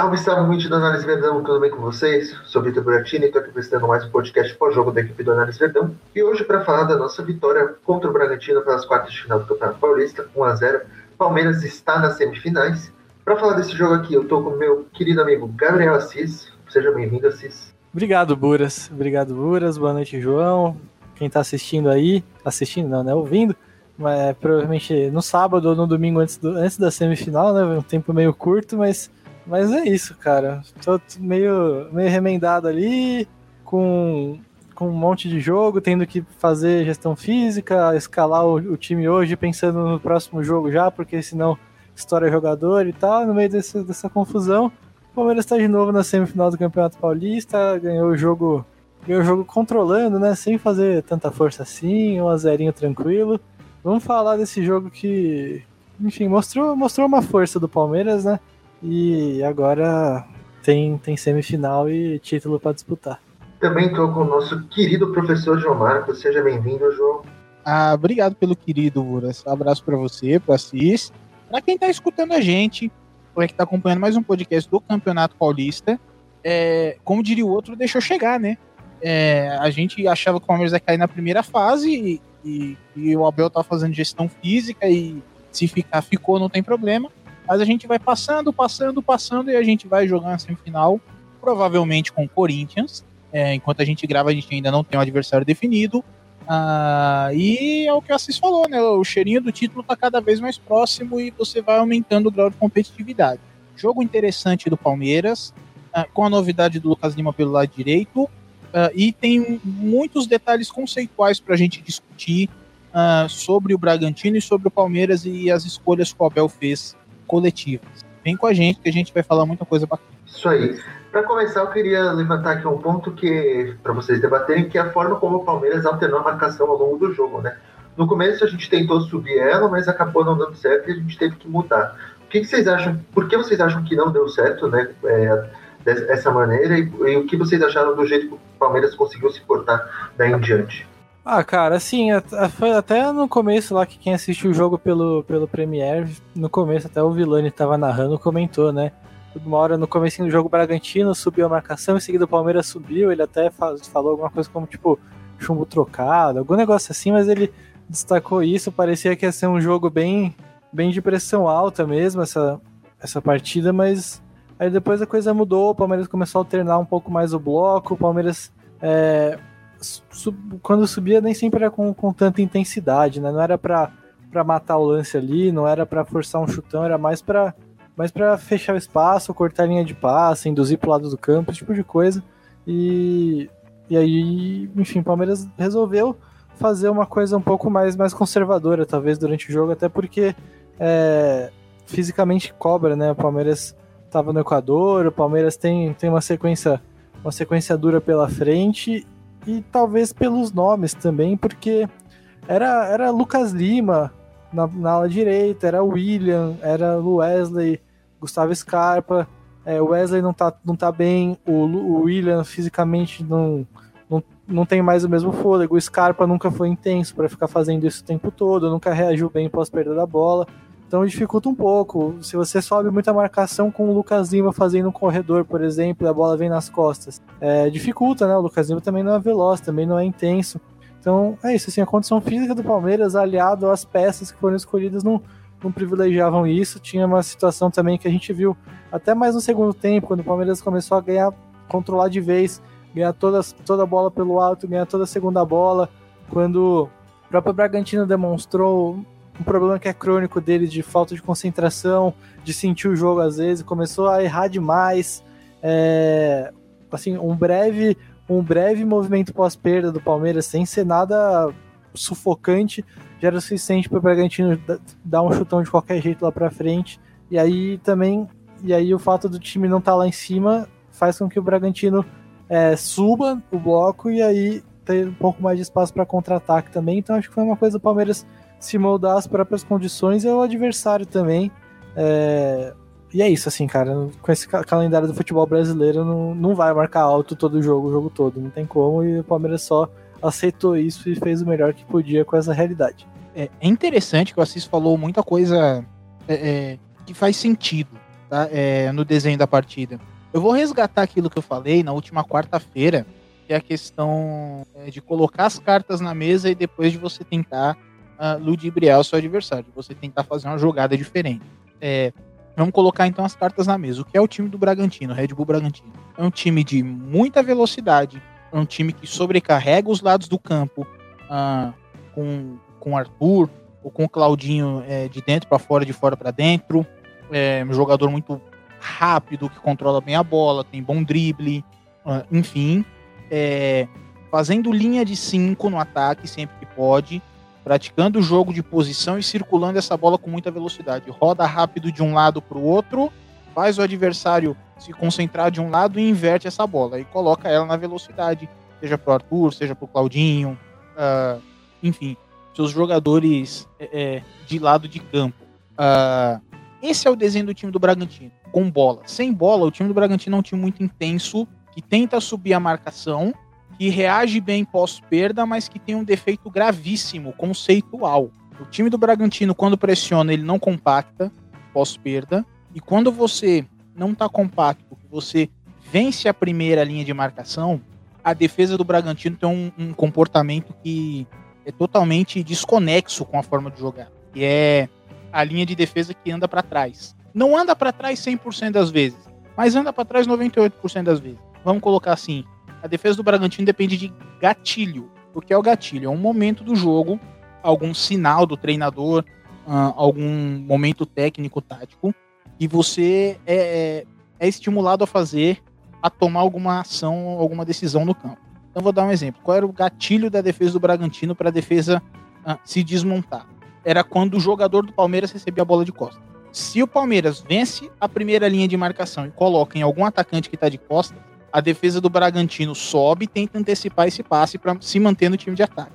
Salve, salve, muito do Análise Verdão, tudo bem com vocês? Sou Vitor Buratini estou aqui apresentando mais um podcast pós-jogo da equipe do Análise Verdão. E hoje para falar da nossa vitória contra o Bragantino pelas quartas de final do Campeonato Paulista, 1x0. Palmeiras está nas semifinais. Para falar desse jogo aqui, eu estou com meu querido amigo Gabriel Assis. Seja bem-vindo, Assis. Obrigado, Buras. Obrigado, Buras. Boa noite, João. Quem está assistindo aí, assistindo não, né? Ouvindo. Mas, provavelmente no sábado ou no domingo antes, do, antes da semifinal, né? Um tempo meio curto, mas mas é isso, cara. Tô meio, meio remendado ali, com, com um monte de jogo, tendo que fazer gestão física, escalar o, o time hoje, pensando no próximo jogo já, porque senão estoura jogador e tal. No meio desse, dessa confusão, o Palmeiras está de novo na semifinal do Campeonato Paulista, ganhou o jogo, ganhou o jogo controlando, né? Sem fazer tanta força assim, um azerinho tranquilo. Vamos falar desse jogo que, enfim, mostrou, mostrou uma força do Palmeiras, né? E agora tem, tem semifinal e título para disputar. Também estou com o nosso querido professor João Marcos. Seja bem-vindo, João. Ah, obrigado pelo querido, Buras. Um abraço para você, para Cis. Para quem está escutando a gente, ou é que está acompanhando mais um podcast do Campeonato Paulista, é, como diria o outro, deixou chegar, né? É, a gente achava que o Palmeiras ia cair na primeira fase e, e, e o Abel tá fazendo gestão física e se ficar, ficou, não tem problema. Mas a gente vai passando, passando, passando e a gente vai jogar na semifinal, provavelmente com o Corinthians. É, enquanto a gente grava, a gente ainda não tem um adversário definido. Ah, e é o que o Assis falou, né? O cheirinho do título está cada vez mais próximo e você vai aumentando o grau de competitividade. Jogo interessante do Palmeiras, ah, com a novidade do Lucas Lima pelo lado direito. Ah, e tem muitos detalhes conceituais para a gente discutir ah, sobre o Bragantino e sobre o Palmeiras e as escolhas que o Abel fez coletivas. Vem com a gente que a gente vai falar muita coisa bacana. Isso aí. Para começar, eu queria levantar aqui um ponto que para vocês debaterem, que é a forma como o Palmeiras alternou a marcação ao longo do jogo, né? No começo a gente tentou subir ela, mas acabou não dando certo e a gente teve que mudar. O que, que vocês acham? Por que vocês acham que não deu certo, né? É, dessa maneira e, e, o que vocês acharam do jeito que o Palmeiras conseguiu se portar daí em diante? Ah, cara, assim, foi até no começo lá que quem assistiu o jogo pelo, pelo Premiere, no começo até o Vilani tava narrando, comentou, né? Uma hora no começo do jogo o Bragantino subiu a marcação, em seguida o Palmeiras subiu, ele até falou alguma coisa como, tipo, chumbo trocado, algum negócio assim, mas ele destacou isso, parecia que ia ser um jogo bem, bem de pressão alta mesmo, essa, essa partida, mas aí depois a coisa mudou, o Palmeiras começou a alternar um pouco mais o bloco, o Palmeiras é, sub, quando subia nem sempre era com, com tanta intensidade, né? Não era para para matar o lance ali, não era para forçar um chutão, era mais para mais para fechar o espaço, cortar a linha de passe, induzir pro lado do campo, esse tipo de coisa. E, e aí, enfim, o Palmeiras resolveu fazer uma coisa um pouco mais, mais conservadora, talvez, durante o jogo, até porque é, fisicamente cobra, né? O Palmeiras estava no Equador, o Palmeiras tem, tem uma sequência uma sequência dura pela frente e talvez pelos nomes também, porque era, era Lucas Lima na, na ala direita, era William, era Wesley, Gustavo Scarpa. É, Wesley não tá, não tá bem, o, o William fisicamente não, não, não tem mais o mesmo fôlego, o Scarpa nunca foi intenso para ficar fazendo isso o tempo todo, nunca reagiu bem pós perda da bola. Então dificulta um pouco. Se você sobe muita marcação com o Lucas Lima fazendo um corredor, por exemplo, e a bola vem nas costas, é, dificulta, né? O Lucas Lima também não é veloz, também não é intenso. Então é isso, assim, a condição física do Palmeiras, aliado às peças que foram escolhidas, não, não privilegiavam isso. Tinha uma situação também que a gente viu até mais no segundo tempo, quando o Palmeiras começou a ganhar, controlar de vez, ganhar toda, toda a bola pelo alto, ganhar toda a segunda bola, quando o próprio Bragantino demonstrou um problema que é crônico dele de falta de concentração, de sentir o jogo às vezes, começou a errar demais. É, assim, um breve, um breve movimento pós-perda do Palmeiras, sem ser nada sufocante, já era o suficiente para o Bragantino dar um chutão de qualquer jeito lá para frente. E aí também, e aí o fato do time não estar tá lá em cima faz com que o Bragantino é, suba o bloco e aí ter um pouco mais de espaço para contra-ataque também. Então acho que foi uma coisa do Palmeiras se moldar às próprias condições e ao adversário também. É... E é isso, assim, cara. Com esse calendário do futebol brasileiro, não, não vai marcar alto todo o jogo, o jogo todo. Não tem como. E o Palmeiras só aceitou isso e fez o melhor que podia com essa realidade. É, é interessante que o Assis falou muita coisa é, é, que faz sentido. tá? É, no desenho da partida. Eu vou resgatar aquilo que eu falei na última quarta-feira, que é a questão é, de colocar as cartas na mesa e depois de você tentar uh, ludibriar o seu adversário, você tentar fazer uma jogada diferente. É, vamos colocar então as cartas na mesa. O que é o time do Bragantino, Red Bull Bragantino? É um time de muita velocidade, é um time que sobrecarrega os lados do campo uh, com, com Arthur ou com o Claudinho é, de dentro para fora, de fora para dentro. É um jogador muito rápido, que controla bem a bola, tem bom drible, uh, enfim. É, fazendo linha de 5 no ataque sempre que pode, praticando o jogo de posição e circulando essa bola com muita velocidade. Roda rápido de um lado para o outro, faz o adversário se concentrar de um lado e inverte essa bola e coloca ela na velocidade, seja para o Arthur, seja para o Claudinho, uh, enfim, seus jogadores é, é, de lado de campo. Uh, esse é o desenho do time do Bragantino com bola. Sem bola, o time do Bragantino é um time muito intenso, que tenta subir a marcação, que reage bem pós-perda, mas que tem um defeito gravíssimo, conceitual. O time do Bragantino, quando pressiona, ele não compacta pós-perda. E quando você não está compacto, você vence a primeira linha de marcação, a defesa do Bragantino tem um, um comportamento que é totalmente desconexo com a forma de jogar. Que é a linha de defesa que anda para trás. Não anda para trás 100% das vezes, mas anda para trás 98% das vezes. Vamos colocar assim: a defesa do Bragantino depende de gatilho. O que é o gatilho? É um momento do jogo, algum sinal do treinador, uh, algum momento técnico, tático, e você é, é, é estimulado a fazer, a tomar alguma ação, alguma decisão no campo. Então vou dar um exemplo. Qual era o gatilho da defesa do Bragantino para a defesa uh, se desmontar? Era quando o jogador do Palmeiras recebia a bola de costas. Se o Palmeiras vence a primeira linha de marcação e coloca em algum atacante que está de costas, a defesa do Bragantino sobe e tenta antecipar esse passe para se manter no time de ataque,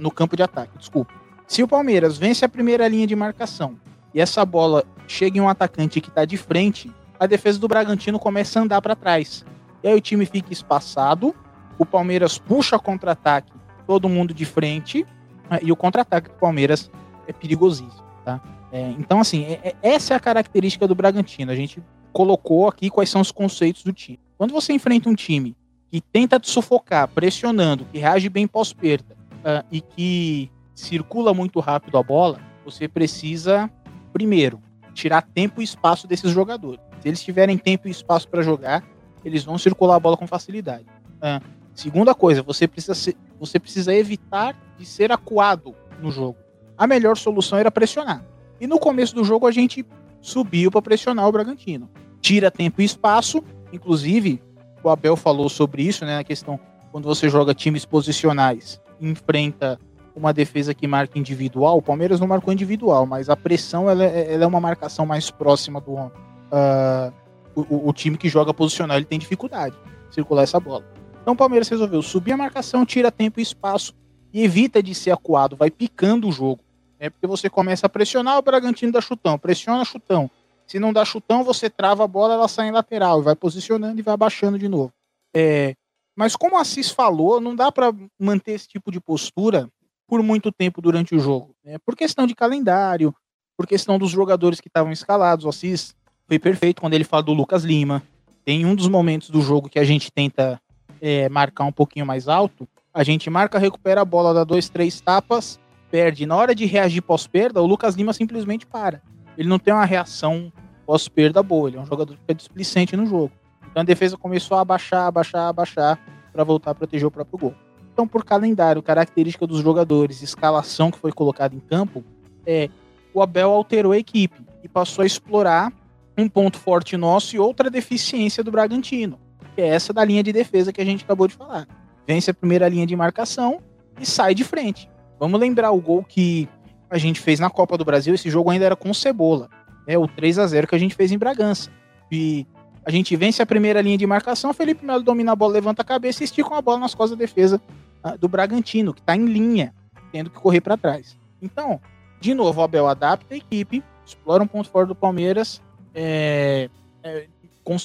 no campo de ataque, desculpa. Se o Palmeiras vence a primeira linha de marcação e essa bola chega em um atacante que está de frente, a defesa do Bragantino começa a andar para trás. E aí o time fica espaçado, o Palmeiras puxa contra-ataque, todo mundo de frente, é, e o contra-ataque do Palmeiras é perigosíssimo, tá? É, então, assim, é, é, essa é a característica do Bragantino. A gente colocou aqui quais são os conceitos do time. Quando você enfrenta um time que tenta te sufocar, pressionando, que reage bem pós-perda uh, e que circula muito rápido a bola, você precisa, primeiro, tirar tempo e espaço desses jogadores. Se eles tiverem tempo e espaço para jogar, eles vão circular a bola com facilidade. Uh, segunda coisa, você precisa, ser, você precisa evitar de ser acuado no jogo. A melhor solução era pressionar. E no começo do jogo a gente subiu para pressionar o Bragantino. Tira tempo e espaço, inclusive o Abel falou sobre isso, né, na questão quando você joga times posicionais, enfrenta uma defesa que marca individual, o Palmeiras não marcou individual, mas a pressão ela, é, ela é uma marcação mais próxima do uh, o, o, time que joga posicional ele tem dificuldade de circular essa bola. Então o Palmeiras resolveu subir a marcação, tira tempo e espaço e evita de ser acuado, vai picando o jogo. É porque você começa a pressionar o Bragantino dá chutão, pressiona chutão. Se não dá chutão, você trava a bola, ela sai em lateral, vai posicionando e vai abaixando de novo. É, mas como o Assis falou, não dá para manter esse tipo de postura por muito tempo durante o jogo. Né? Por questão de calendário, por questão dos jogadores que estavam escalados. O Assis foi perfeito quando ele fala do Lucas Lima. Tem um dos momentos do jogo que a gente tenta é, marcar um pouquinho mais alto. A gente marca, recupera a bola, dá dois, três tapas perde, na hora de reagir pós-perda, o Lucas Lima simplesmente para. Ele não tem uma reação pós-perda boa, ele é um jogador que fica displicente no jogo. Então a defesa começou a abaixar, abaixar, abaixar para voltar a proteger o próprio gol. Então, por calendário, característica dos jogadores, escalação que foi colocada em campo, é o Abel alterou a equipe e passou a explorar um ponto forte nosso e outra deficiência do Bragantino, que é essa da linha de defesa que a gente acabou de falar. Vence a primeira linha de marcação e sai de frente. Vamos lembrar o gol que a gente fez na Copa do Brasil. Esse jogo ainda era com cebola. É o 3 a 0 que a gente fez em Bragança. E a gente vence a primeira linha de marcação. Felipe Melo domina a bola, levanta a cabeça e estica a bola nas costas da defesa uh, do Bragantino, que está em linha, tendo que correr para trás. Então, de novo, o Abel adapta a equipe, explora um ponto forte do Palmeiras, é, é,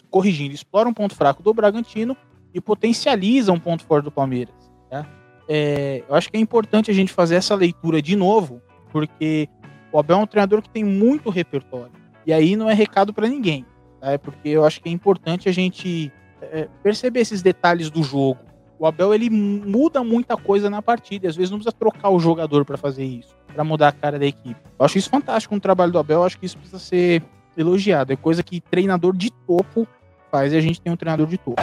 corrigindo, explora um ponto fraco do Bragantino e potencializa um ponto forte do Palmeiras. Tá? é, eu acho que é importante a gente fazer essa leitura de novo, porque o Abel é um treinador que tem muito repertório. E aí não é recado para ninguém. É porque eu acho que é importante a gente é, perceber esses detalhes do jogo. O Abel ele muda muita coisa na partida, às vezes não precisa trocar o jogador para fazer isso, para mudar a cara da equipe. Eu acho isso fantástico no trabalho do Abel, eu acho que isso precisa ser elogiado. É coisa que treinador de topo faz e a gente tem um treinador de topo.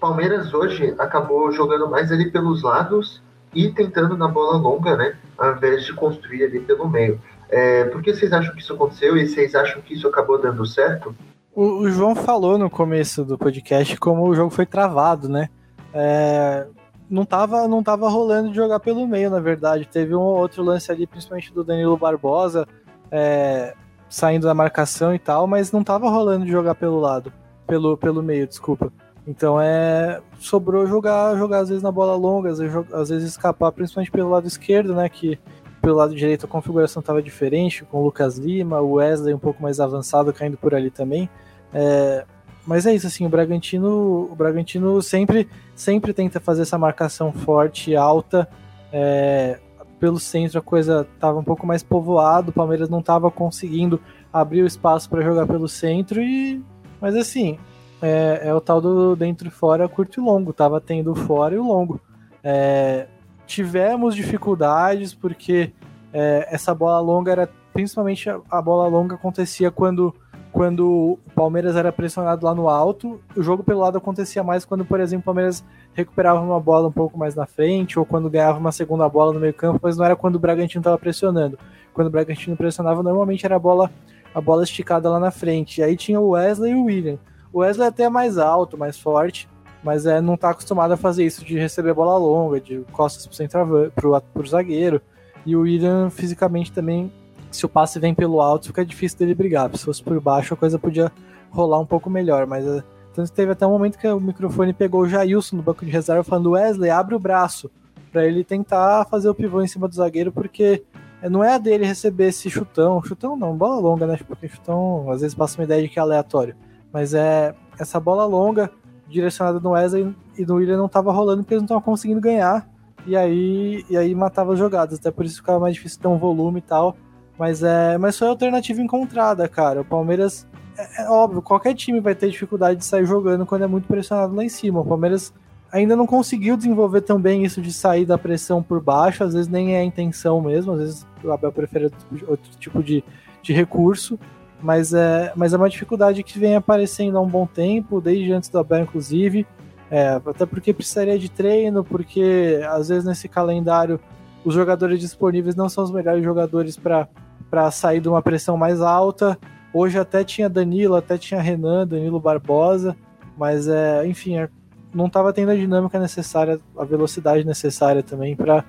Palmeiras hoje acabou jogando mais ali pelos lados e tentando na bola longa, né? Ao invés de construir ali pelo meio. É, por que vocês acham que isso aconteceu e vocês acham que isso acabou dando certo? O, o João falou no começo do podcast como o jogo foi travado, né? É, não tava, não tava rolando de jogar pelo meio, na verdade. Teve um outro lance ali, principalmente do Danilo Barbosa, é, saindo da marcação e tal, mas não tava rolando de jogar pelo lado, pelo, pelo meio, desculpa. Então é. Sobrou jogar, jogar às vezes na bola longa, às vezes, às vezes escapar, principalmente pelo lado esquerdo, né? Que pelo lado direito a configuração estava diferente, com o Lucas Lima, o Wesley um pouco mais avançado caindo por ali também. É, mas é isso, assim, o Bragantino, o Bragantino sempre, sempre tenta fazer essa marcação forte, alta. É, pelo centro a coisa estava um pouco mais povoado, o Palmeiras não estava conseguindo abrir o espaço para jogar pelo centro e mas assim é, é, o tal do dentro e fora curto e longo, tava tendo o fora e o longo. É, tivemos dificuldades porque é, essa bola longa era principalmente a, a bola longa acontecia quando quando o Palmeiras era pressionado lá no alto, o jogo pelo lado acontecia mais quando, por exemplo, o Palmeiras recuperava uma bola um pouco mais na frente, ou quando ganhava uma segunda bola no meio campo, mas não era quando o Bragantino estava pressionando. Quando o Bragantino pressionava, normalmente era a bola, a bola esticada lá na frente. E aí tinha o Wesley e o William. O Wesley é até é mais alto, mais forte, mas é, não está acostumado a fazer isso de receber bola longa, de costas pro, centroavante, pro, pro zagueiro. E o William fisicamente também se o passe vem pelo alto, fica difícil dele brigar. Se fosse por baixo, a coisa podia rolar um pouco melhor. Mas eh, tanto teve até um momento que o microfone pegou o Jailson no banco de reserva falando: Wesley, abre o braço para ele tentar fazer o pivô em cima do zagueiro, porque eh, não é a dele receber esse chutão. Chutão não, bola longa, né? Porque chutão às vezes passa uma ideia de que é aleatório. Mas é essa bola longa direcionada no Wesley e no William não estava rolando porque eles não estavam conseguindo ganhar. E aí, e aí matava as jogadas. Até por isso ficava mais difícil ter um volume e tal. Mas, é, mas foi a alternativa encontrada, cara. O Palmeiras, é, é, óbvio, qualquer time vai ter dificuldade de sair jogando quando é muito pressionado lá em cima. O Palmeiras ainda não conseguiu desenvolver tão bem isso de sair da pressão por baixo, às vezes nem é a intenção mesmo, às vezes o Abel prefere outro tipo de, de recurso, mas é, mas é uma dificuldade que vem aparecendo há um bom tempo, desde antes do Abel, inclusive. É, até porque precisaria de treino, porque às vezes nesse calendário os jogadores disponíveis não são os melhores jogadores para sair de uma pressão mais alta. Hoje até tinha Danilo, até tinha Renan, Danilo Barbosa, mas é, enfim, é, não estava tendo a dinâmica necessária, a velocidade necessária também para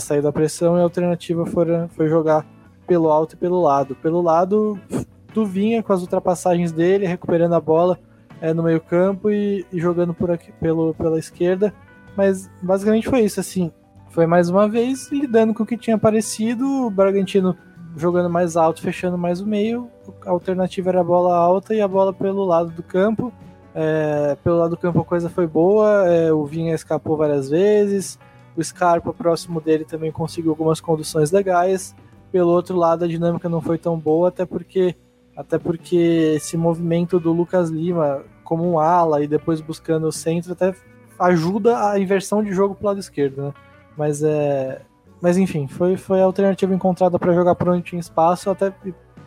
sair da pressão e a alternativa foi, foi jogar pelo alto e pelo lado. Pelo lado, tu vinha com as ultrapassagens dele, recuperando a bola é, no meio campo e, e, jogando por aqui pelo, pela esquerda, mas basicamente foi isso, assim, foi mais uma vez lidando com o que tinha aparecido, o Bragantino jogando mais alto, fechando mais o meio. A alternativa era a bola alta e a bola pelo lado do campo. É, pelo lado do campo a coisa foi boa, é, o Vinha escapou várias vezes, o Scarpa próximo dele também conseguiu algumas conduções legais. Pelo outro lado a dinâmica não foi tão boa, até porque até porque esse movimento do Lucas Lima como um ala e depois buscando o centro até ajuda a inversão de jogo pro lado esquerdo, né? Mas é, mas enfim, foi, foi a alternativa encontrada para jogar por onde tinha espaço, até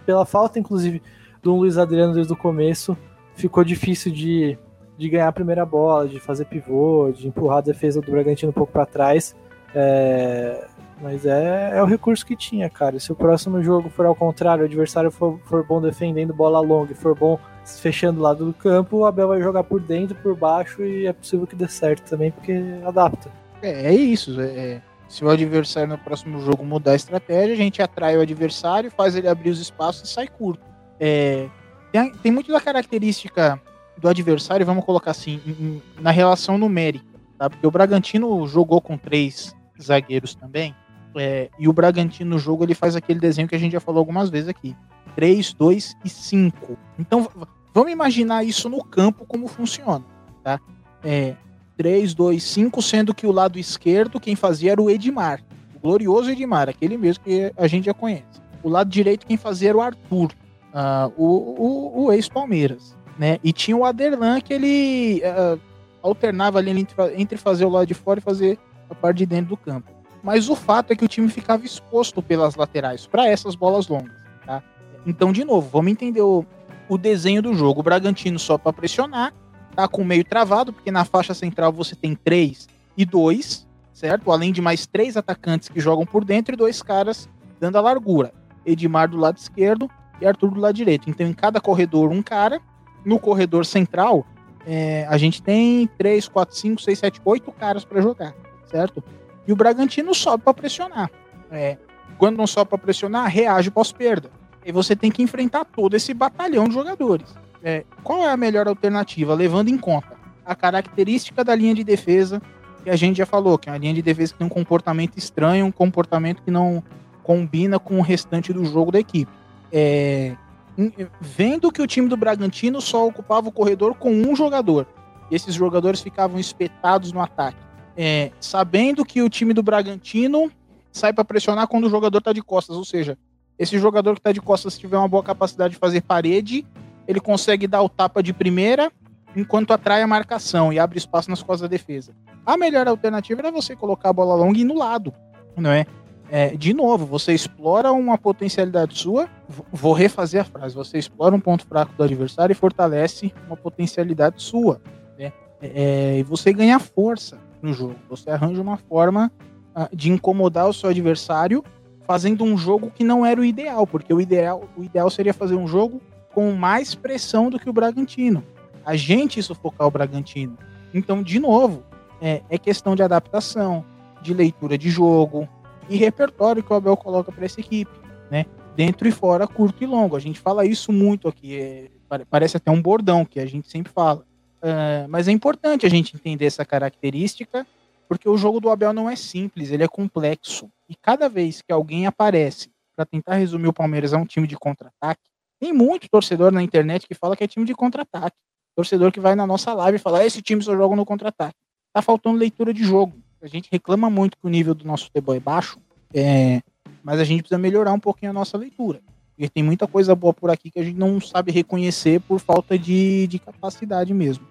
pela falta, inclusive, do Luiz Adriano desde o começo, ficou difícil de, de ganhar a primeira bola, de fazer pivô, de empurrar a defesa do Bragantino um pouco para trás. É, mas é, é o recurso que tinha, cara. Se o próximo jogo for ao contrário, o adversário for, for bom defendendo bola longa e for bom fechando o lado do campo, o Abel vai jogar por dentro, por baixo e é possível que dê certo também, porque adapta. É, é isso. É, é se o adversário no próximo jogo mudar a estratégia, a gente atrai o adversário, faz ele abrir os espaços e sai curto. É, tem, tem muito da característica do adversário, vamos colocar assim, em, na relação numérica, tá? Porque o Bragantino jogou com três zagueiros também, é, e o Bragantino no jogo ele faz aquele desenho que a gente já falou algumas vezes aqui: 3, 2 e 5. Então vamos imaginar isso no campo como funciona, tá? É, 3, 2, 5, sendo que o lado esquerdo quem fazia era o Edmar. glorioso Edmar, aquele mesmo que a gente já conhece. O lado direito quem fazia era o Arthur, uh, o, o, o ex-Palmeiras, né? E tinha o Aderlan que ele uh, alternava ali entre, entre fazer o lado de fora e fazer a parte de dentro do campo. Mas o fato é que o time ficava exposto pelas laterais para essas bolas longas, tá? Então, de novo, vamos entender o, o desenho do jogo. O Bragantino só para pressionar, tá com o meio travado, porque na faixa central você tem três e dois, certo? Além de mais três atacantes que jogam por dentro e dois caras dando a largura. Edmar do lado esquerdo e Arthur do lado direito. Então, em cada corredor, um cara. No corredor central, é, a gente tem três, quatro, cinco, seis, sete, oito caras para jogar, certo? E o Bragantino sobe para pressionar. É, quando não sobe para pressionar, reage pós-perda. E você tem que enfrentar todo esse batalhão de jogadores. É, qual é a melhor alternativa, levando em conta a característica da linha de defesa, que a gente já falou, que é uma linha de defesa que tem um comportamento estranho, um comportamento que não combina com o restante do jogo da equipe. É, vendo que o time do Bragantino só ocupava o corredor com um jogador, e esses jogadores ficavam espetados no ataque. É, sabendo que o time do Bragantino sai para pressionar quando o jogador está de costas, ou seja, esse jogador que está de costas tiver uma boa capacidade de fazer parede, ele consegue dar o tapa de primeira enquanto atrai a marcação e abre espaço nas costas da defesa. A melhor alternativa era você colocar a bola longa e no lado, não é? é? de novo, você explora uma potencialidade sua. Vou refazer a frase: você explora um ponto fraco do adversário e fortalece uma potencialidade sua. Né? É, e você ganha força no jogo. Você arranja uma forma uh, de incomodar o seu adversário fazendo um jogo que não era o ideal, porque o ideal, o ideal seria fazer um jogo com mais pressão do que o Bragantino. A gente sufocar o Bragantino. Então, de novo, é, é questão de adaptação, de leitura de jogo e repertório que o Abel coloca para essa equipe, né? Dentro e fora, curto e longo. A gente fala isso muito aqui. É, parece até um bordão que a gente sempre fala. Uh, mas é importante a gente entender essa característica, porque o jogo do Abel não é simples, ele é complexo. E cada vez que alguém aparece para tentar resumir o Palmeiras a um time de contra-ataque, tem muito torcedor na internet que fala que é time de contra-ataque. Torcedor que vai na nossa live e fala: ah, esse time só joga no contra-ataque. Tá faltando leitura de jogo. A gente reclama muito que o nível do nosso futebol é baixo, é... mas a gente precisa melhorar um pouquinho a nossa leitura. Porque tem muita coisa boa por aqui que a gente não sabe reconhecer por falta de, de capacidade mesmo.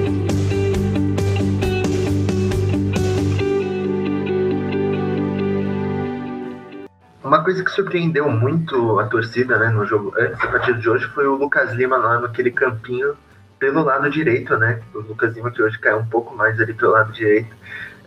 Coisa que surpreendeu muito a torcida né, no jogo antes da partida de hoje foi o Lucas Lima lá naquele campinho pelo lado direito, né? O Lucas Lima que hoje caiu um pouco mais ali pelo lado direito.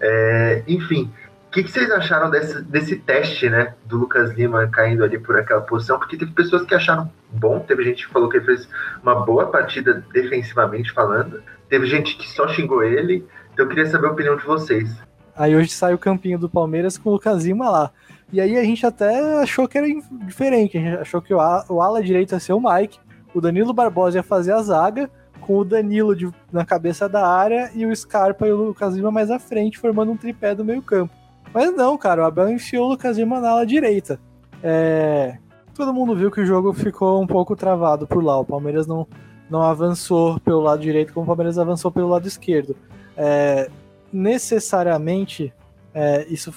É, enfim, o que, que, vocês acharam desse, desse teste, né? Do Lucas Lima caindo ali por aquela posição? Porque teve pessoas que acharam bom, teve gente que falou que ele fez uma boa partida defensivamente falando, teve gente que só xingou ele. Então eu queria saber a opinião de vocês. Aí hoje sai o campinho do Palmeiras com o Lucas Lima lá. E aí a gente até achou que era diferente. A gente achou que o, o ala direito ia ser o Mike, o Danilo Barbosa ia fazer a zaga, com o Danilo de, na cabeça da área e o Scarpa e o Lucas Lima mais à frente, formando um tripé do meio campo. Mas não, cara, o Abel enfiou o Lucas Lima na ala direita. É... Todo mundo viu que o jogo ficou um pouco travado por lá. O Palmeiras não, não avançou pelo lado direito como o Palmeiras avançou pelo lado esquerdo. É... Necessariamente, é, isso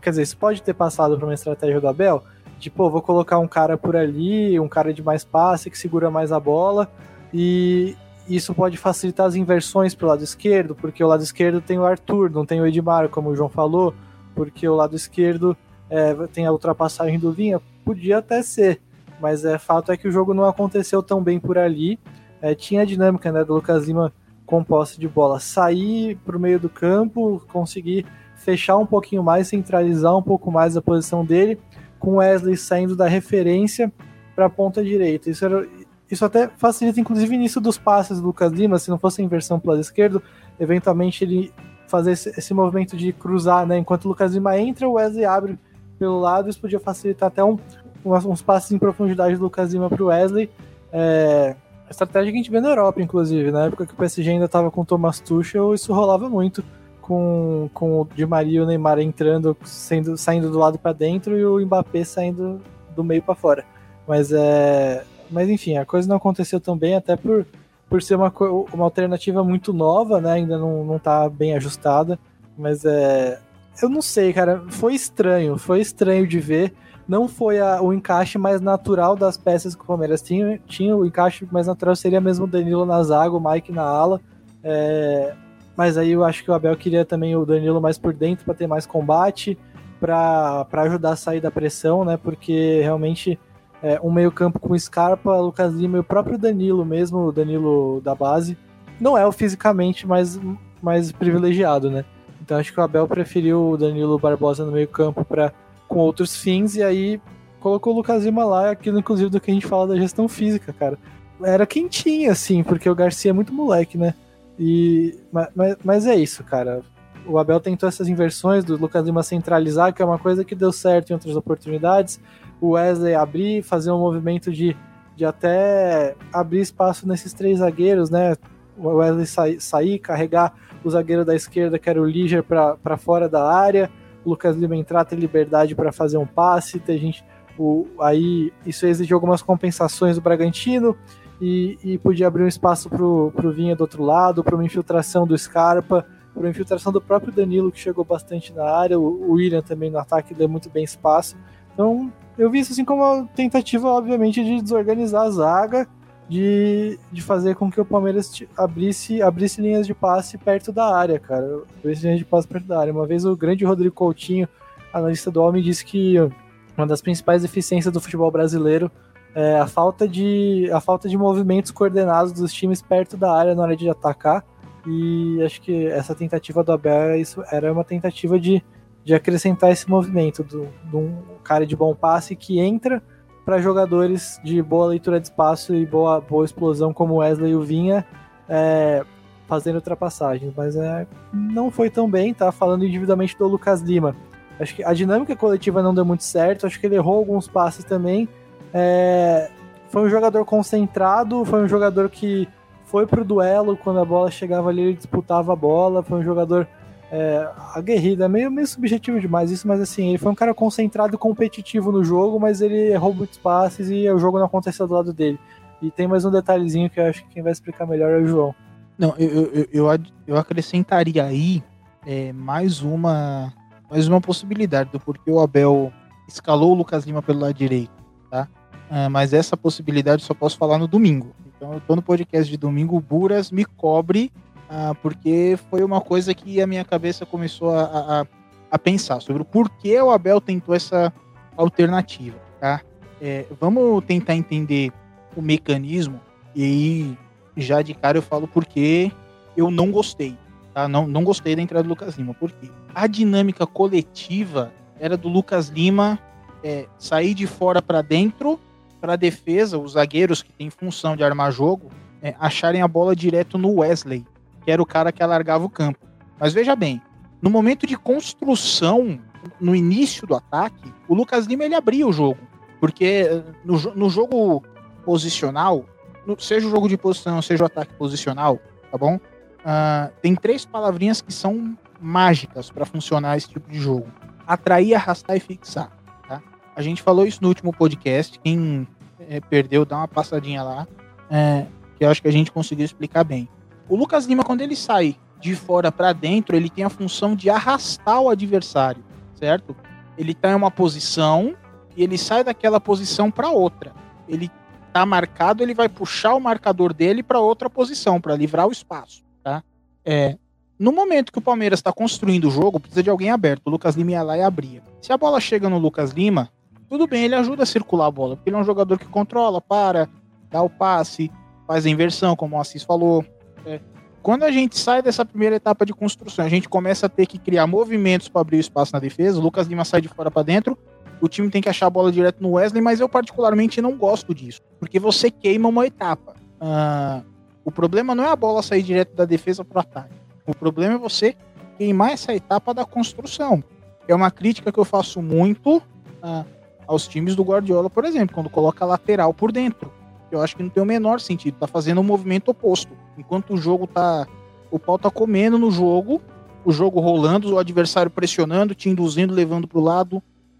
quer dizer, isso pode ter passado para uma estratégia do Abel, de, pô, vou colocar um cara por ali, um cara de mais passe, que segura mais a bola, e isso pode facilitar as inversões para o lado esquerdo, porque o lado esquerdo tem o Arthur, não tem o Edmar, como o João falou, porque o lado esquerdo é, tem a ultrapassagem do Vinha, podia até ser, mas é fato é que o jogo não aconteceu tão bem por ali, é, tinha a dinâmica né, do Lucas Lima com posse de bola, sair para o meio do campo, conseguir fechar um pouquinho mais, centralizar um pouco mais a posição dele, com Wesley saindo da referência para a ponta direita. Isso, era, isso até facilita, inclusive, o início dos passes do Lucas Lima, se não fosse a inversão para o lado esquerdo, eventualmente ele fazer esse, esse, movimento de cruzar, né? Enquanto o Lucas Lima entra, o Wesley abre pelo lado, isso podia facilitar até um, uns passes em profundidade do Lucas Lima pro Wesley. É, estratégia que a gente vê na Europa, inclusive. Na época que o PSG ainda estava com o Thomas Tuchel, isso rolava muito. Com, com o Di Maria e o Neymar entrando, sendo, saindo do lado para dentro e o Mbappé saindo do meio para fora. Mas é. Mas enfim, a coisa não aconteceu tão bem, até por, por ser uma, uma alternativa muito nova, né? Ainda não, não tá bem ajustada. Mas é. Eu não sei, cara. Foi estranho. Foi estranho de ver não foi a, o encaixe mais natural das peças que o Palmeiras tinha. tinha. O encaixe mais natural seria mesmo o Danilo na zaga, o Mike na ala. É, mas aí eu acho que o Abel queria também o Danilo mais por dentro para ter mais combate, para ajudar a sair da pressão, né? Porque realmente é, um meio-campo com Scarpa, Lucas Lima e o próprio Danilo mesmo, o Danilo da base, não é o fisicamente mais, mais privilegiado, né? Então acho que o Abel preferiu o Danilo Barbosa no meio-campo para com outros fins, e aí colocou o Lucas Lima lá, aquilo inclusive do que a gente fala da gestão física, cara. Era quentinha, assim, porque o Garcia é muito moleque, né? E, mas, mas é isso, cara. O Abel tentou essas inversões do Lucas Lima centralizar, que é uma coisa que deu certo em outras oportunidades. O Wesley abrir, fazer um movimento de, de até abrir espaço nesses três zagueiros, né? O Wesley sair, sair carregar o zagueiro da esquerda, que era o Liger, para fora da área o Lucas Lima entrar, ter liberdade para fazer um passe, ter gente. O, aí isso exigiu algumas compensações do Bragantino e, e podia abrir um espaço para o Vinha do outro lado, para uma infiltração do Scarpa, para uma infiltração do próprio Danilo, que chegou bastante na área, o, o William também no ataque deu muito bem espaço. Então eu vi isso assim como uma tentativa, obviamente, de desorganizar a zaga de, de fazer com que o Palmeiras abrisse, abrisse linhas de passe perto da área, cara. Abrisse linhas de passe perto da área. Uma vez o grande Rodrigo Coutinho, analista do homem, disse que uma das principais deficiências do futebol brasileiro é a falta de, a falta de movimentos coordenados dos times perto da área na hora de atacar. E acho que essa tentativa do Abel isso era uma tentativa de, de acrescentar esse movimento de um cara de bom passe que entra para jogadores de boa leitura de espaço e boa, boa explosão como Wesley e o Vinha é, fazendo ultrapassagens. Mas é, não foi tão bem, tá? Falando individualmente do Lucas Lima. Acho que a dinâmica coletiva não deu muito certo, acho que ele errou alguns passes também. É, foi um jogador concentrado, foi um jogador que foi pro duelo quando a bola chegava ali, ele disputava a bola, foi um jogador é, aguerrido, é meio, meio subjetivo demais isso, mas assim, ele foi um cara concentrado e competitivo no jogo, mas ele errou muitos passes e o jogo não aconteceu do lado dele. E tem mais um detalhezinho que eu acho que quem vai explicar melhor é o João. Não, eu, eu, eu, eu acrescentaria aí é, mais uma mais uma possibilidade do porquê o Abel escalou o Lucas Lima pelo lado direito, tá? É, mas essa possibilidade só posso falar no domingo. Então eu tô no podcast de domingo, Buras me cobre ah, porque foi uma coisa que a minha cabeça começou a, a, a, pensar sobre o porquê o Abel tentou essa alternativa, tá? É, vamos tentar entender o mecanismo e aí já de cara eu falo porque eu não gostei, tá? Não, não gostei da entrada do Lucas Lima, porque a dinâmica coletiva era do Lucas Lima é, sair de fora para dentro para a defesa, os zagueiros que têm função de armar jogo, é, acharem a bola direto no Wesley, que era o cara que alargava o campo. Mas veja bem, no momento de construção, no início do ataque, o Lucas Lima ele abria o jogo. Porque eh, no, no jogo posicional, no, seja o jogo de posição, seja o ataque posicional, tá bom? Uh, tem três palavrinhas que são mágicas para funcionar esse tipo de jogo: atrair, arrastar e fixar. Tá? A gente falou isso no último podcast. Quem é, perdeu, dá uma passadinha lá, é, que eu acho que a gente conseguiu explicar bem. O Lucas Lima, quando ele sai de fora para dentro, ele tem a função de arrastar o adversário, certo? Ele está em uma posição e ele sai daquela posição para outra. Ele tá marcado, ele vai puxar o marcador dele para outra posição, para livrar o espaço, tá? É, no momento que o Palmeiras está construindo o jogo, precisa de alguém aberto. O Lucas Lima ia lá e abria. Se a bola chega no Lucas Lima, tudo bem, ele ajuda a circular a bola, porque ele é um jogador que controla, para, dá o passe, faz a inversão, como o Assis falou, é. Quando a gente sai dessa primeira etapa de construção, a gente começa a ter que criar movimentos para abrir o espaço na defesa. O Lucas Lima sai de fora para dentro. O time tem que achar a bola direto no Wesley, mas eu particularmente não gosto disso, porque você queima uma etapa. Ah, o problema não é a bola sair direto da defesa para o ataque. O problema é você queimar essa etapa da construção. É uma crítica que eu faço muito. Ah, aos times do Guardiola, por exemplo, quando coloca lateral por dentro. Eu acho que não tem o menor sentido, tá fazendo um movimento oposto. Enquanto o jogo tá o pau tá comendo no jogo, o jogo rolando, o adversário pressionando, te induzindo, levando pro lado,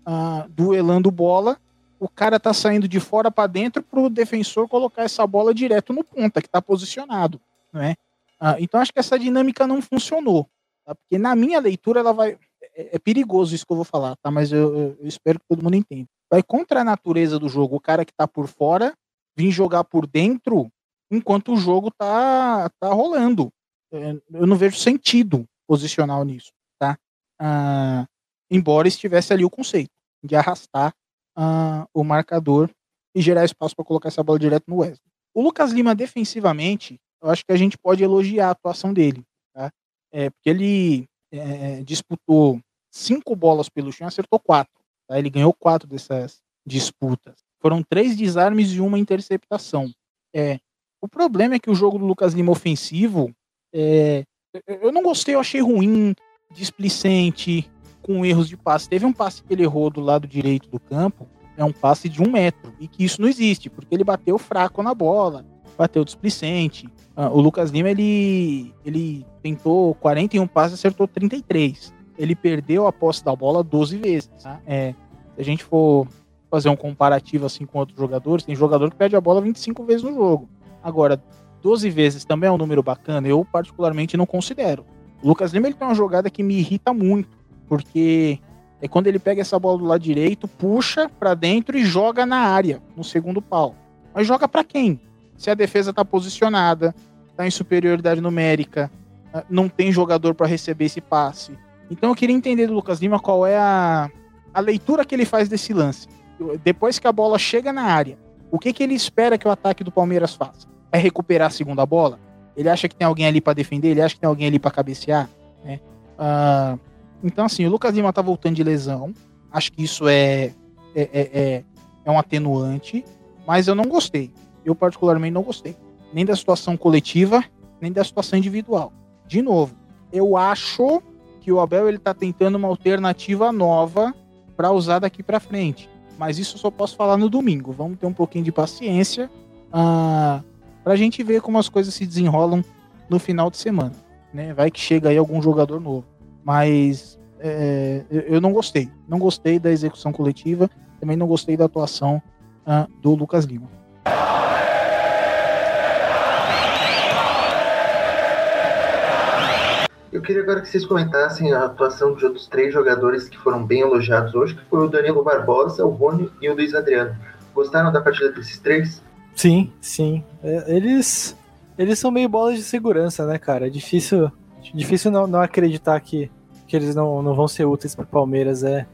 uh, duelando bola, o cara tá saindo de fora para dentro pro defensor colocar essa bola direto no ponta, que tá posicionado, né? Uh, então acho que essa dinâmica não funcionou, tá? porque na minha leitura ela vai é, é, perigoso isso que eu vou falar, tá? Mas eu, eu espero que todo mundo entenda. Vai contra a natureza do jogo, o cara que tá por fora vir jogar por dentro enquanto o jogo tá, tá rolando. É, eu não vejo sentido posicional nisso, tá? Ah, embora estivesse ali o conceito de arrastar ah, o marcador e gerar espaço para colocar essa bola direto no Wesley. O Lucas Lima, defensivamente, eu acho que a gente pode elogiar a atuação dele, tá? É, porque ele é, disputou cinco bolas pelo chão e acertou quatro. Tá? Ele ganhou quatro dessas disputas. Foram três desarmes e uma interceptação. É, o problema é que o jogo do Lucas Lima ofensivo, é, eu não gostei, eu achei ruim, displicente, com erros de passe. Teve um passe que ele errou do lado direito do campo, é um passe de um metro, e que isso não existe, porque ele bateu fraco na bola, bateu displicente. Ah, o Lucas Lima, ele, ele tentou 41 passes, acertou 33. Ele perdeu a posse da bola 12 vezes. Tá? É, se a gente for fazer um comparativo assim com outros jogadores, tem jogador que perde a bola 25 vezes no jogo. Agora, 12 vezes também é um número bacana, eu particularmente não considero. O Lucas Lima ele tem uma jogada que me irrita muito, porque é quando ele pega essa bola do lado direito, puxa para dentro e joga na área, no segundo pau. Mas joga para quem? Se a defesa tá posicionada, tá em superioridade numérica, ah, não tem jogador para receber esse passe. Então eu queria entender do Lucas Lima qual é a, a leitura que ele faz desse lance. Depois que a bola chega na área, o que, que ele espera que o ataque do Palmeiras faça? é recuperar a segunda bola? Ele acha que tem alguém ali para defender? Ele acha que tem alguém ali para cabecear? Né? Uh, então, assim, o Lucas Lima tá voltando de lesão. Acho que isso é, é, é, é, é um atenuante, mas eu não gostei. Eu, particularmente, não gostei. Nem da situação coletiva, nem da situação individual. De novo, eu acho que o Abel ele tá tentando uma alternativa nova para usar daqui para frente. Mas isso só posso falar no domingo. Vamos ter um pouquinho de paciência. Uh, pra gente ver como as coisas se desenrolam no final de semana. Né? Vai que chega aí algum jogador novo. Mas é, eu não gostei. Não gostei da execução coletiva, também não gostei da atuação uh, do Lucas Lima. Eu queria agora que vocês comentassem a atuação de outros três jogadores que foram bem elogiados hoje, que foi o Danilo Barbosa, o Rony e o Luiz Adriano. Gostaram da partida desses três? Sim, sim. É, eles eles são meio bolas de segurança, né, cara? É difícil, difícil não, não acreditar que, que eles não, não vão ser úteis pro Palmeiras. É.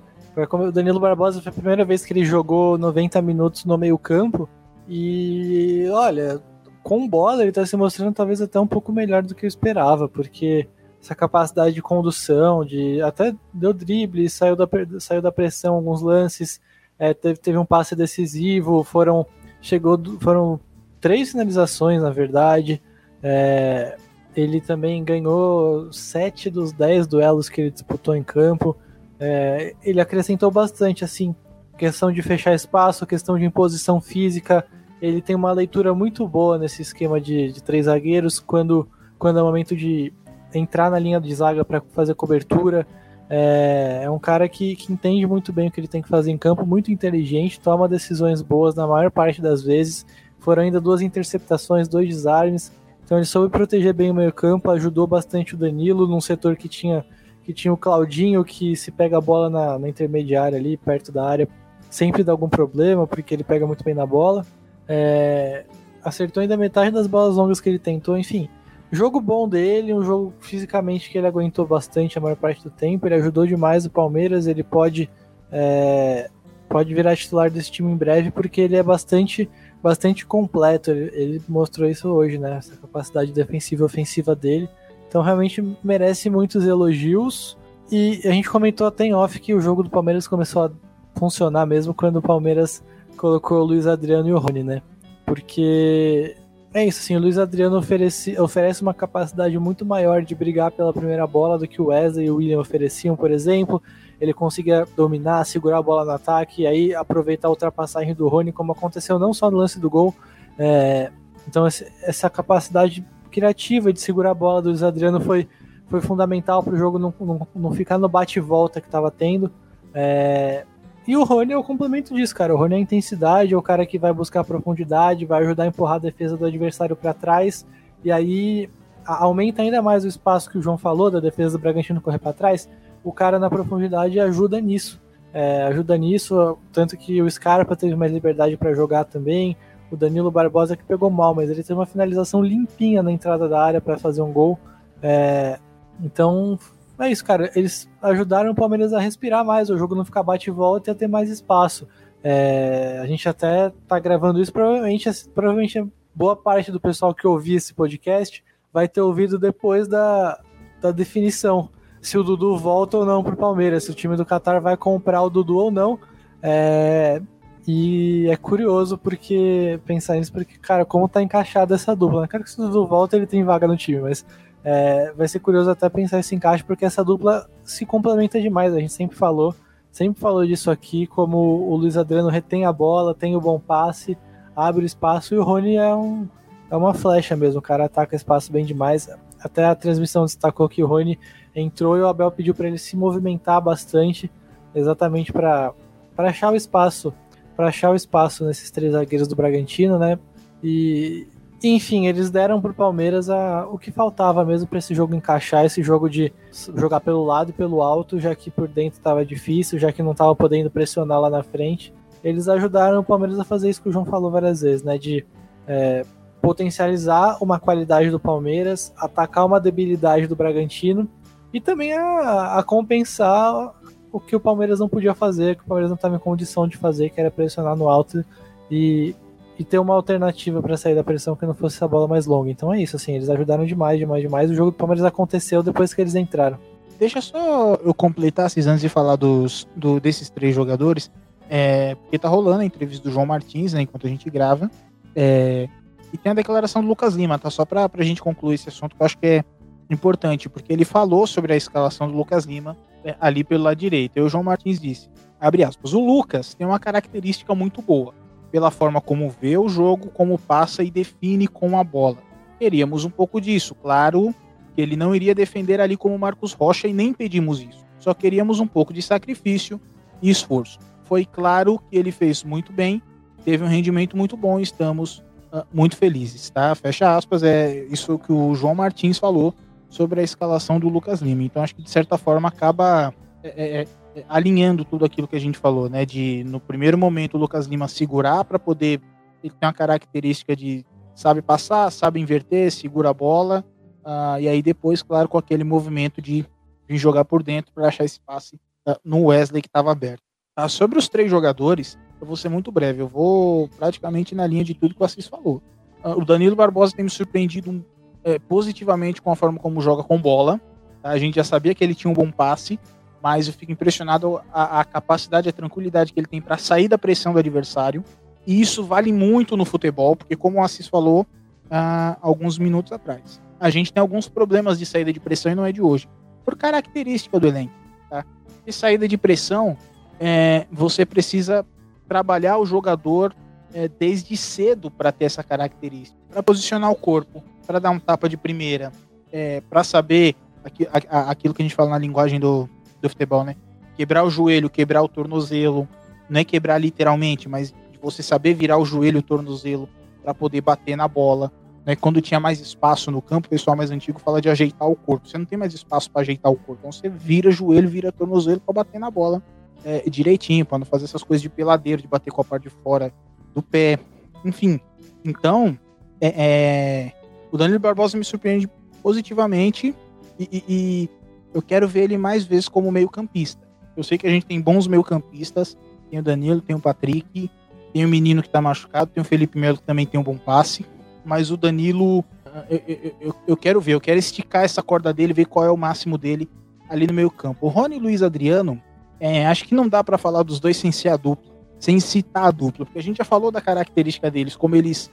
Como o Danilo Barbosa foi a primeira vez que ele jogou 90 minutos no meio-campo. E olha, com bola ele tá se mostrando talvez até um pouco melhor do que eu esperava, porque essa capacidade de condução, de até deu drible, saiu da, saiu da pressão alguns lances, é, teve, teve um passe decisivo, foram chegou, foram três finalizações, na verdade. É, ele também ganhou sete dos dez duelos que ele disputou em campo. É, ele acrescentou bastante, assim, questão de fechar espaço, questão de imposição física. Ele tem uma leitura muito boa nesse esquema de, de três zagueiros quando, quando é momento de entrar na linha de zaga para fazer cobertura. É, é um cara que, que, entende muito bem o que ele tem que fazer em campo, muito inteligente, toma decisões boas na maior parte das vezes. Foram ainda duas interceptações, dois desarmes. Então ele soube proteger bem o meio-campo, ajudou bastante o Danilo num setor que tinha que tinha o Claudinho, que se pega a bola na, na intermediária ali, perto da área, sempre dá algum problema, porque ele pega muito bem na bola. É, acertou ainda metade das bolas longas que ele tentou, enfim. Jogo bom dele, um jogo fisicamente que ele aguentou bastante a maior parte do tempo. Ele ajudou demais o Palmeiras. Ele pode é, pode virar titular desse time em breve porque ele é bastante bastante completo. Ele, ele, mostrou isso hoje, né? Essa capacidade defensiva e ofensiva dele. Então realmente merece muitos elogios. E a gente comentou até em off que o jogo do Palmeiras começou a funcionar mesmo quando o Palmeiras colocou o Luiz Adriano e o Rony, né? Porque é isso, assim, o Luiz Adriano oferece, oferece uma capacidade muito maior de brigar pela primeira bola do que o Wesley e o William ofereciam, por exemplo. Ele conseguia dominar, segurar a bola no ataque e aí aproveitar a ultrapassagem do Rony, como aconteceu não só no lance do gol. É, então, essa capacidade criativa de segurar a bola do Luiz Adriano foi, foi fundamental para o jogo não, não, não, ficar no bate-volta que estava tendo. É, e o Rony é o complemento disso, cara. O Rony é a intensidade, é o cara que vai buscar profundidade, vai ajudar a empurrar a defesa do adversário para trás. E aí aumenta ainda mais o espaço que o João falou da defesa do Bragantino correr para trás. O cara na profundidade ajuda nisso. É, ajuda nisso, tanto que o Scarpa teve mais liberdade para jogar também. O Danilo Barbosa que pegou mal, mas ele teve uma finalização limpinha na entrada da área para fazer um gol. É, então é isso, cara. Eles ajudaram o Palmeiras a respirar mais, o jogo não ficar bate e volta e a ter mais espaço. É, a gente até tá gravando isso, provavelmente, provavelmente boa parte do pessoal que ouvir esse podcast vai ter ouvido depois da, da definição se o Dudu volta ou não pro Palmeiras, se o time do Qatar vai comprar o Dudu ou não. É, e é curioso porque pensar nisso, porque, cara, como tá encaixada essa dupla. Né? Que se o Dudu volta, ele tem vaga no time, mas é, vai ser curioso até pensar esse encaixe, porque essa dupla se complementa demais. A gente sempre falou, sempre falou disso aqui, como o Luiz Adriano retém a bola, tem o bom passe, abre o espaço, e o Rony é, um, é uma flecha mesmo, o cara ataca espaço bem demais. Até a transmissão destacou que o Rony entrou e o Abel pediu para ele se movimentar bastante, exatamente para achar o espaço, para achar o espaço nesses três zagueiros do Bragantino, né? E, enfim, eles deram pro Palmeiras a, o que faltava mesmo para esse jogo encaixar, esse jogo de jogar pelo lado e pelo alto, já que por dentro estava difícil, já que não estava podendo pressionar lá na frente. Eles ajudaram o Palmeiras a fazer isso que o João falou várias vezes, né? De é, potencializar uma qualidade do Palmeiras, atacar uma debilidade do Bragantino e também a, a compensar o que o Palmeiras não podia fazer, que o Palmeiras não estava em condição de fazer, que era pressionar no alto e e ter uma alternativa para sair da pressão que não fosse essa bola mais longa. Então é isso, assim, eles ajudaram demais, demais, demais. O jogo do Palmeiras aconteceu depois que eles entraram. Deixa só eu completar, Cis, antes de falar dos, do, desses três jogadores, é, porque tá rolando a entrevista do João Martins, né, enquanto a gente grava, é, e tem a declaração do Lucas Lima, tá? Só pra, pra gente concluir esse assunto, que eu acho que é importante, porque ele falou sobre a escalação do Lucas Lima é, ali pelo lado direito. E o João Martins disse, abre aspas, o Lucas tem uma característica muito boa pela forma como vê o jogo, como passa e define com a bola. Queríamos um pouco disso, claro que ele não iria defender ali como Marcos Rocha e nem pedimos isso. Só queríamos um pouco de sacrifício e esforço. Foi claro que ele fez muito bem, teve um rendimento muito bom e estamos uh, muito felizes, tá? Fecha aspas, é isso que o João Martins falou sobre a escalação do Lucas Lima. Então acho que de certa forma acaba é, é, é alinhando tudo aquilo que a gente falou, né? De no primeiro momento o Lucas Lima segurar para poder. Ele tem uma característica de sabe passar, sabe inverter, segura a bola. Uh, e aí depois, claro, com aquele movimento de, de jogar por dentro para achar espaço uh, no Wesley que estava aberto. Uh, sobre os três jogadores, eu vou ser muito breve. Eu vou praticamente na linha de tudo que o Assis falou. o Danilo Barbosa tem me surpreendido é, positivamente com a forma como joga com bola. Tá? A gente já sabia que ele tinha um bom passe mas eu fico impressionado a, a capacidade, a tranquilidade que ele tem para sair da pressão do adversário. E isso vale muito no futebol, porque como o Assis falou uh, alguns minutos atrás, a gente tem alguns problemas de saída de pressão e não é de hoje, por característica do elenco. Tá? E saída de pressão, é, você precisa trabalhar o jogador é, desde cedo para ter essa característica, para posicionar o corpo, para dar um tapa de primeira, é, para saber aqui, a, aquilo que a gente fala na linguagem do, do futebol, né? Quebrar o joelho, quebrar o tornozelo, não é quebrar literalmente, mas você saber virar o joelho o tornozelo para poder bater na bola. Né? Quando tinha mais espaço no campo, o pessoal mais antigo fala de ajeitar o corpo. Você não tem mais espaço para ajeitar o corpo, então você vira joelho, vira tornozelo para bater na bola é, direitinho, para não fazer essas coisas de peladeiro, de bater com a parte de fora do pé, enfim. Então, é, é, o Danilo Barbosa me surpreende positivamente e, e, e eu quero ver ele mais vezes como meio-campista. Eu sei que a gente tem bons meio-campistas, tem o Danilo, tem o Patrick, tem o menino que tá machucado, tem o Felipe Melo que também tem um bom passe, mas o Danilo, eu, eu, eu, eu quero ver, eu quero esticar essa corda dele, ver qual é o máximo dele ali no meio campo. O Rony e Luiz Adriano, é, acho que não dá para falar dos dois sem ser a dupla, sem citar a dupla, porque a gente já falou da característica deles, como eles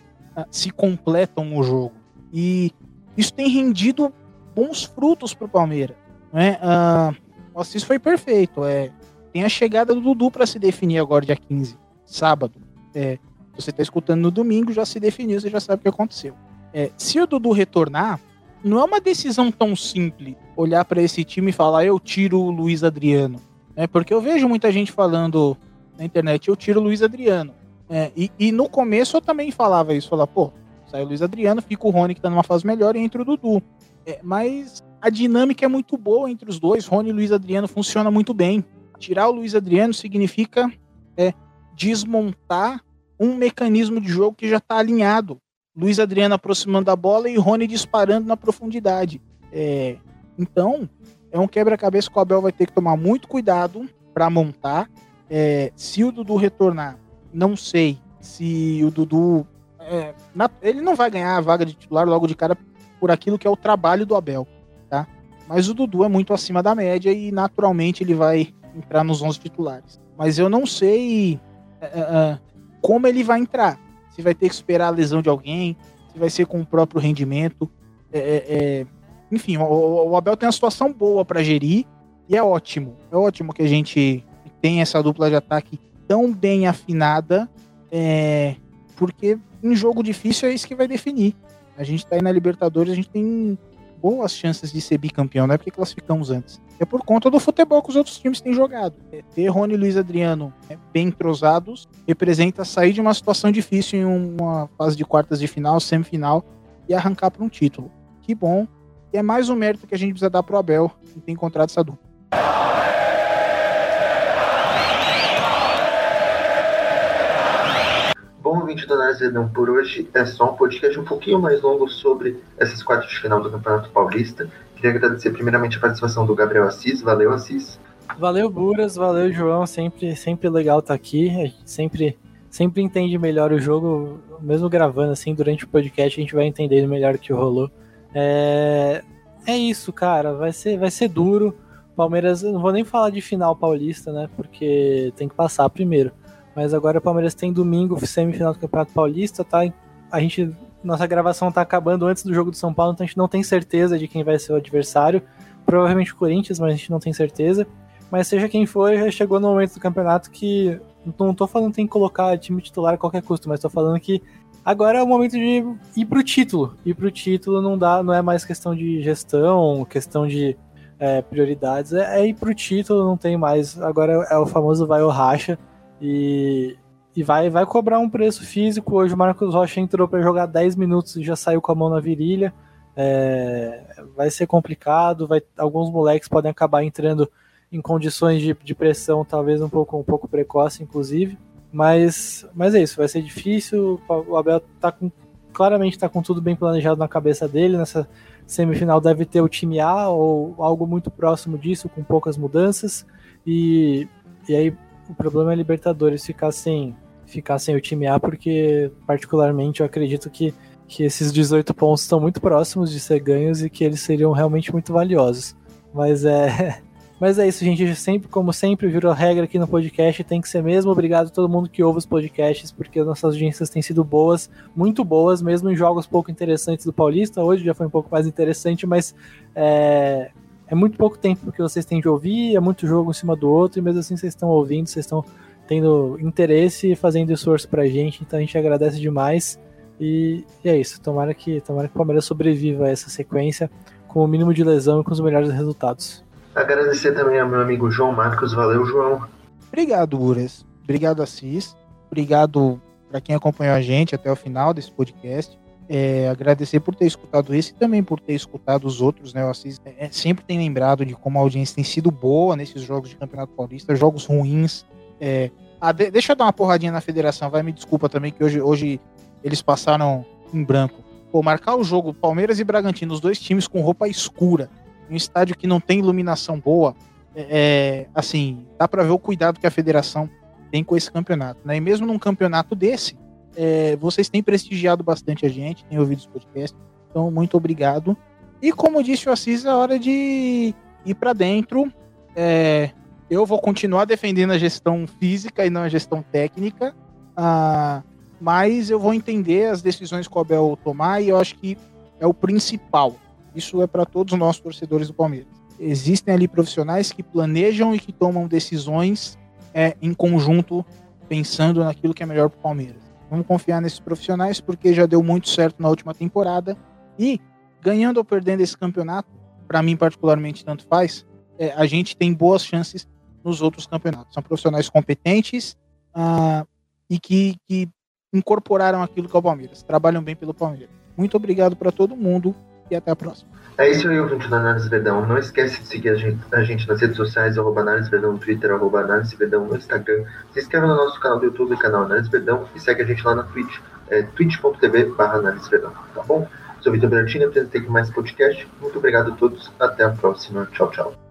se completam no jogo. E isso tem rendido bons frutos para o Palmeiras. Né? Uh, o Assis foi perfeito. É, tem a chegada do Dudu para se definir agora, dia 15, sábado. É, você está escutando no domingo, já se definiu, você já sabe o que aconteceu. É, se o Dudu retornar, não é uma decisão tão simples olhar para esse time e falar eu tiro o Luiz Adriano. É, porque eu vejo muita gente falando na internet, eu tiro o Luiz Adriano. É, e, e, no começo eu também falava isso, falar, pô, sai o Luiz Adriano, fica o Rony que tá numa fase melhor e entra o Dudu. É, mas a dinâmica é muito boa entre os dois, Rony e Luiz Adriano funciona muito bem. Tirar o Luiz Adriano significa é, desmontar um mecanismo de jogo que já está alinhado. Luiz Adriano aproximando a bola e Rony disparando na profundidade. É, então, é um quebra-cabeça que o Abel vai ter que tomar muito cuidado para montar. É, se o Dudu retornar, não sei se o Dudu. É, na, ele não vai ganhar a vaga de titular logo de cara por aquilo que é o trabalho do Abel? Mas o Dudu é muito acima da média e naturalmente ele vai entrar nos 11 titulares. Mas eu não sei é, é, é, como ele vai entrar. Se vai ter que esperar a lesão de alguém, se vai ser com o próprio rendimento. É, é, é enfim, o, o, Abel tem uma situação boa para gerir e é ótimo. É ótimo que a gente tem essa dupla de ataque tão bem afinada, porque em jogo difícil é isso que vai definir. A gente tá aí na Libertadores, a gente tem boas chances de ser bicampeão, não é porque classificamos antes. É por conta do futebol que os outros times têm jogado. É, ter Rony e Luiz Adriano né, bem entrosados representa sair de uma situação difícil em uma fase de quartas de final, semifinal e arrancar para um título. Que bom. E é mais um mérito que a gente precisa dar pro Abel em ter encontrado essa dupla. Bom, ouvinte do Nazedão, por hoje é só um podcast um pouquinho mais longo sobre essas quartas de final do Campeonato Paulista. Queria agradecer primeiramente a participação do Gabriel Assis. Valeu, Assis. Valeu, Buras. Valeu, João. Sempre, sempre legal estar aqui. A gente sempre, sempre entende melhor o jogo, mesmo gravando assim durante o podcast, a gente vai entendendo melhor o que rolou. É, é isso, cara. Vai ser, vai ser duro. Palmeiras, não vou nem falar de final paulista, né? Porque tem que passar primeiro. Mas agora o Palmeiras tem domingo, semifinal do Campeonato Paulista, tá? A gente. Nossa gravação tá acabando antes do jogo do São Paulo, então a gente não tem certeza de quem vai ser o adversário. Provavelmente o Corinthians, mas a gente não tem certeza. Mas seja quem for, já chegou no momento do campeonato que. Não tô falando que tem que colocar time titular a qualquer custo, mas tô falando que agora é o momento de ir pro título. Ir pro título não dá, não é mais questão de gestão, questão de é, prioridades, é, é ir pro título, não tem mais. Agora é o famoso vai ou racha. E, e vai, vai cobrar um preço físico. Hoje o Marcos Rocha entrou para jogar 10 minutos e já saiu com a mão na virilha. É, vai ser complicado. Vai, alguns moleques podem acabar entrando em condições de, de pressão, talvez um pouco, um pouco precoce, inclusive. Mas, mas é isso, vai ser difícil. O Abel tá com, claramente está com tudo bem planejado na cabeça dele. Nessa semifinal deve ter o time A ou algo muito próximo disso, com poucas mudanças. E, e aí o problema é Libertadores ficar sem, ficar sem o time A, porque, particularmente, eu acredito que, que esses 18 pontos estão muito próximos de ser ganhos e que eles seriam realmente muito valiosos. Mas é. Mas é isso, gente. Sempre, como sempre, virou regra aqui no podcast. Tem que ser mesmo. Obrigado a todo mundo que ouve os podcasts, porque nossas audiências têm sido boas, muito boas, mesmo em jogos pouco interessantes do Paulista. Hoje já foi um pouco mais interessante, mas é, é muito pouco tempo que vocês têm de ouvir, é muito jogo em cima do outro, e mesmo assim vocês estão ouvindo, vocês estão tendo interesse e fazendo esforço pra gente, então a gente agradece demais. E, e, é isso, tomara que, tomara que o Palmeiras sobreviva a essa sequência com o mínimo de lesão e com os melhores resultados. Agradecer também ao meu amigo João Marcos, valeu João. Obrigado, Ures. Obrigado, Assis. Obrigado para quem acompanhou a gente até o final desse podcast. É, agradecer por ter escutado esse e também por ter escutado os outros, né? O Assis é, sempre tem lembrado de como a audiência tem sido boa nesses jogos de Campeonato Paulista, jogos ruins. É, ah, de, deixa eu dar uma porradinha na federação, vai me desculpa também que hoje, hoje eles passaram em branco. Pô, marcar o jogo Palmeiras e Bragantino, os dois times com roupa escura, um estádio que não tem iluminação boa, é, é assim, dá para ver o cuidado que a federação tem com esse campeonato, né? E mesmo num campeonato desse, é, vocês têm prestigiado bastante a gente, têm ouvido os podcasts, então muito obrigado. E como disse o Assis, é hora de ir para dentro. É, eu vou continuar defendendo a gestão física e não a gestão técnica. Ah, mas eu vou entender as decisões que o Abel tomar e eu acho que é o principal. Isso é para todos os nossos torcedores do Palmeiras. Existem ali profissionais que planejam e que tomam decisões é, em conjunto, pensando naquilo que é melhor para o Palmeiras. Vamos confiar nesses profissionais porque já deu muito certo na última temporada e ganhando ou perdendo esse campeonato, para mim particularmente tanto faz, é, a gente tem boas chances nos outros campeonatos. São profissionais competentes uh, e que, que incorporaram aquilo que é o Palmeiras, trabalham bem pelo Palmeiras. Muito obrigado para todo mundo e até a próxima. É isso aí, ouvinte da Análise Verdão. Não esquece de seguir a gente, a gente nas redes sociais, arroba Análise Verdão no Twitter, arroba Análise Verdão no Instagram. Se inscreva no nosso canal do YouTube, canal Análise Verdão, e segue a gente lá na Twitch, é, twitch.tv barra Análise Verdão, tá bom? Sou Vitor Bertini, apresentei aqui mais podcast. Muito obrigado a todos, até a próxima. Tchau, tchau.